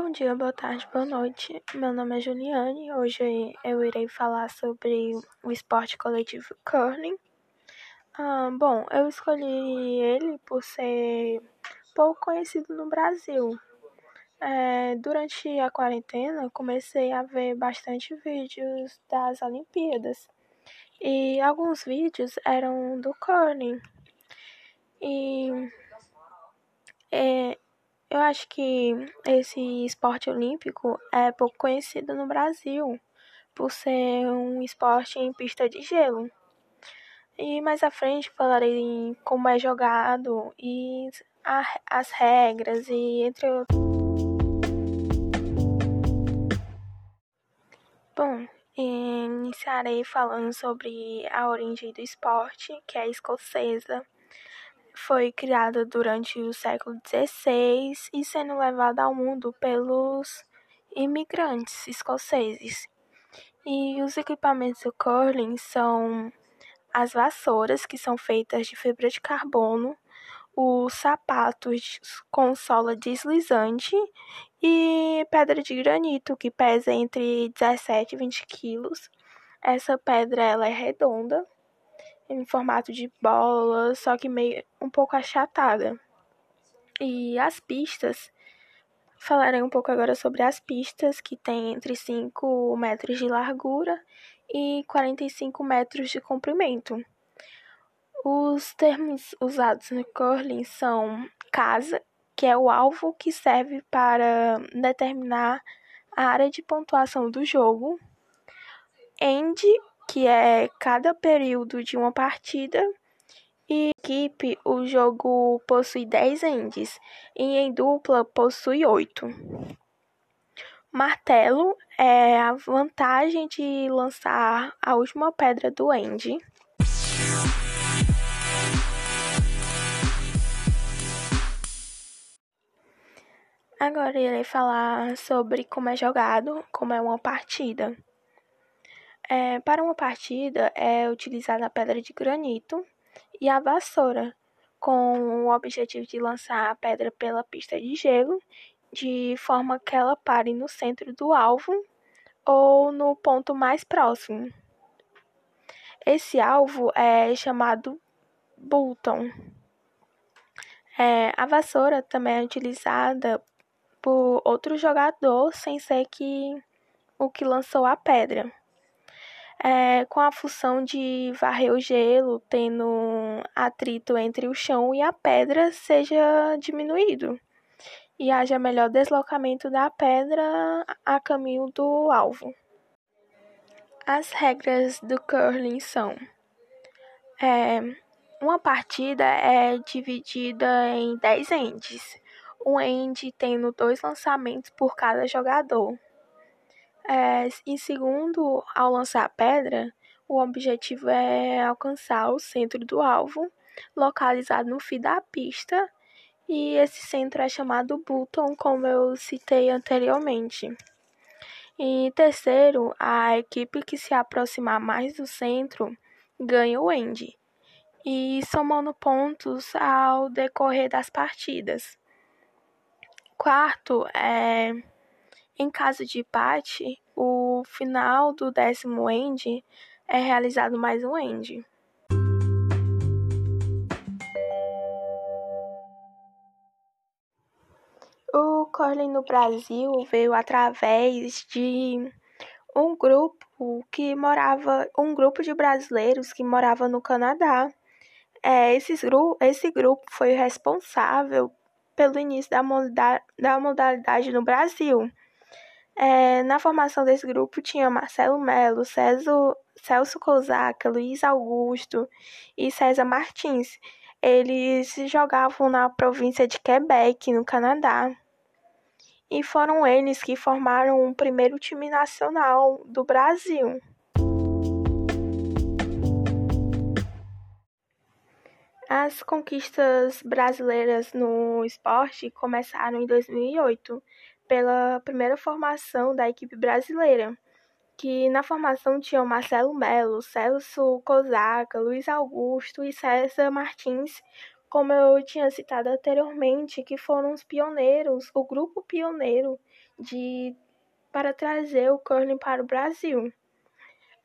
Bom dia, boa tarde, boa noite. Meu nome é Juliane. Hoje eu irei falar sobre o esporte coletivo curling. Ah, bom, eu escolhi ele por ser pouco conhecido no Brasil. É, durante a quarentena, comecei a ver bastante vídeos das Olimpíadas e alguns vídeos eram do curling. E é, eu acho que esse esporte olímpico é pouco conhecido no Brasil, por ser um esporte em pista de gelo. E mais à frente falarei como é jogado e as regras e entre outros. Bom, iniciarei falando sobre a origem do esporte, que é escocesa foi criada durante o século XVI e sendo levada ao mundo pelos imigrantes escoceses. E os equipamentos do curling são as vassouras, que são feitas de fibra de carbono, os sapatos com sola deslizante e pedra de granito, que pesa entre 17 e 20 quilos. Essa pedra ela é redonda em formato de bola, só que meio um pouco achatada. E as pistas, falarei um pouco agora sobre as pistas, que tem entre 5 metros de largura e 45 metros de comprimento. Os termos usados no curling são casa, que é o alvo que serve para determinar a área de pontuação do jogo, end, que é cada período de uma partida. E equipe, o jogo possui 10 endes e em dupla possui 8. Martelo é a vantagem de lançar a última pedra do end. Agora irei falar sobre como é jogado, como é uma partida. É, para uma partida é utilizada a pedra de granito e a vassoura, com o objetivo de lançar a pedra pela pista de gelo, de forma que ela pare no centro do alvo ou no ponto mais próximo. Esse alvo é chamado Bolton. É, a vassoura também é utilizada por outro jogador sem ser que o que lançou a pedra é, com a função de varrer o gelo, tendo atrito entre o chão e a pedra, seja diminuído e haja melhor deslocamento da pedra a caminho do alvo. As regras do curling são: é, uma partida é dividida em 10 endes, um end tendo dois lançamentos por cada jogador. É, segundo, ao lançar a pedra, o objetivo é alcançar o centro do alvo, localizado no fim da pista, e esse centro é chamado button, como eu citei anteriormente. E terceiro, a equipe que se aproximar mais do centro ganha o end, e somando pontos ao decorrer das partidas. Quarto, é em caso de empate, o final do décimo end é realizado mais um end. O curling no Brasil veio através de um grupo que morava, um grupo de brasileiros que morava no Canadá. É, esses esse grupo foi responsável pelo início da modalidade, da modalidade no Brasil. É, na formação desse grupo tinha Marcelo Melo, Celso Cosaca, Luiz Augusto e César Martins. Eles jogavam na província de Quebec, no Canadá. E foram eles que formaram o primeiro time nacional do Brasil. As conquistas brasileiras no esporte começaram em 2008, pela primeira formação da equipe brasileira, que na formação tinham Marcelo Melo, Celso Cosaca, Luiz Augusto e César Martins, como eu tinha citado anteriormente, que foram os pioneiros, o grupo pioneiro de para trazer o curling para o Brasil.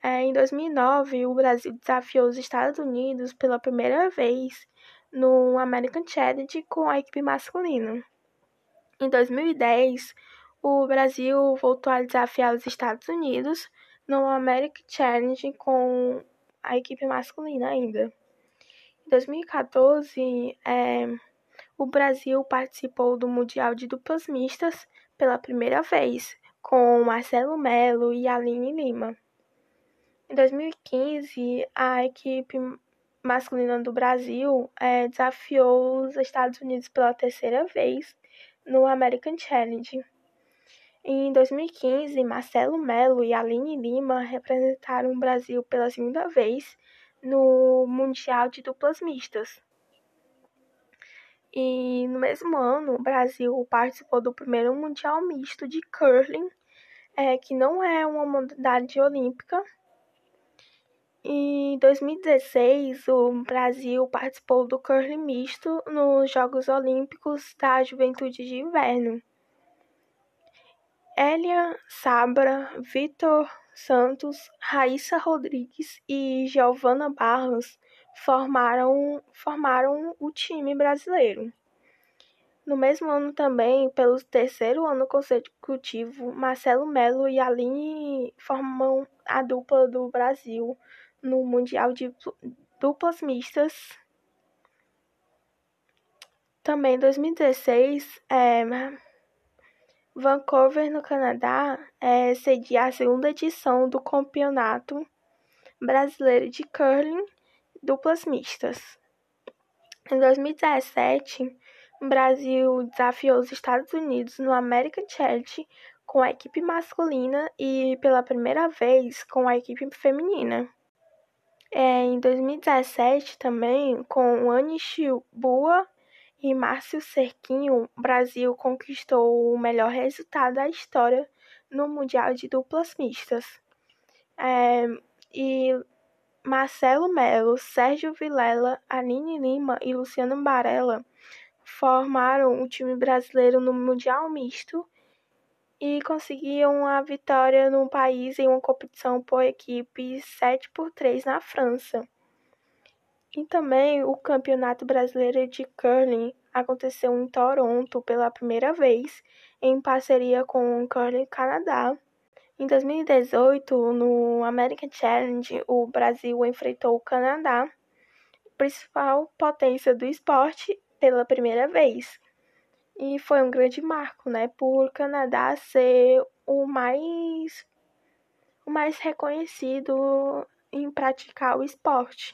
É, em 2009, o Brasil desafiou os Estados Unidos pela primeira vez no American Challenge com a equipe masculina. Em 2010, o Brasil voltou a desafiar os Estados Unidos no American Challenge com a equipe masculina ainda. Em 2014, é, o Brasil participou do Mundial de Duplas Mistas pela primeira vez, com Marcelo Melo e Aline Lima. Em 2015, a equipe masculina do Brasil é, desafiou os Estados Unidos pela terceira vez no American Challenge. Em 2015, Marcelo Melo e Aline Lima representaram o Brasil pela segunda vez no Mundial de Duplas Mistas. E no mesmo ano, o Brasil participou do primeiro Mundial Misto de Curling, é, que não é uma modalidade olímpica, em 2016, o Brasil participou do curling misto nos Jogos Olímpicos da Juventude de Inverno. Elia Sabra, Vitor Santos, Raíssa Rodrigues e Giovana Barros formaram, formaram o time brasileiro. No mesmo ano também, pelo terceiro ano consecutivo, Marcelo Melo e Aline formam a dupla do Brasil no Mundial de Duplas Mistas. Também em 2016, é, Vancouver, no Canadá, é, cedia a segunda edição do Campeonato Brasileiro de Curling Duplas Mistas. Em 2017, o Brasil desafiou os Estados Unidos no American Challenge com a equipe masculina e pela primeira vez com a equipe feminina. É, em 2017 também, com Anne Chibua e Márcio Cerquinho, o Brasil conquistou o melhor resultado da história no Mundial de Duplas Mistas. É, e Marcelo Melo, Sérgio Vilela, Aline Lima e Luciano Barella formaram o time brasileiro no Mundial Misto e conseguiam a vitória no país em uma competição por equipe 7 por 3 na França. E também o Campeonato Brasileiro de Curling aconteceu em Toronto pela primeira vez, em parceria com o Curling Canadá. Em 2018, no American Challenge, o Brasil enfrentou o Canadá, principal potência do esporte, pela primeira vez. E foi um grande marco, né, por Canadá ser o mais o mais reconhecido em praticar o esporte.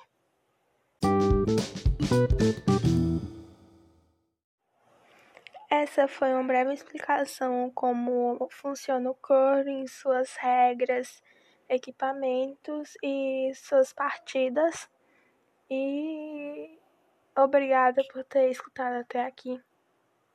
Essa foi uma breve explicação como funciona o curling, suas regras, equipamentos e suas partidas. E obrigada por ter escutado até aqui.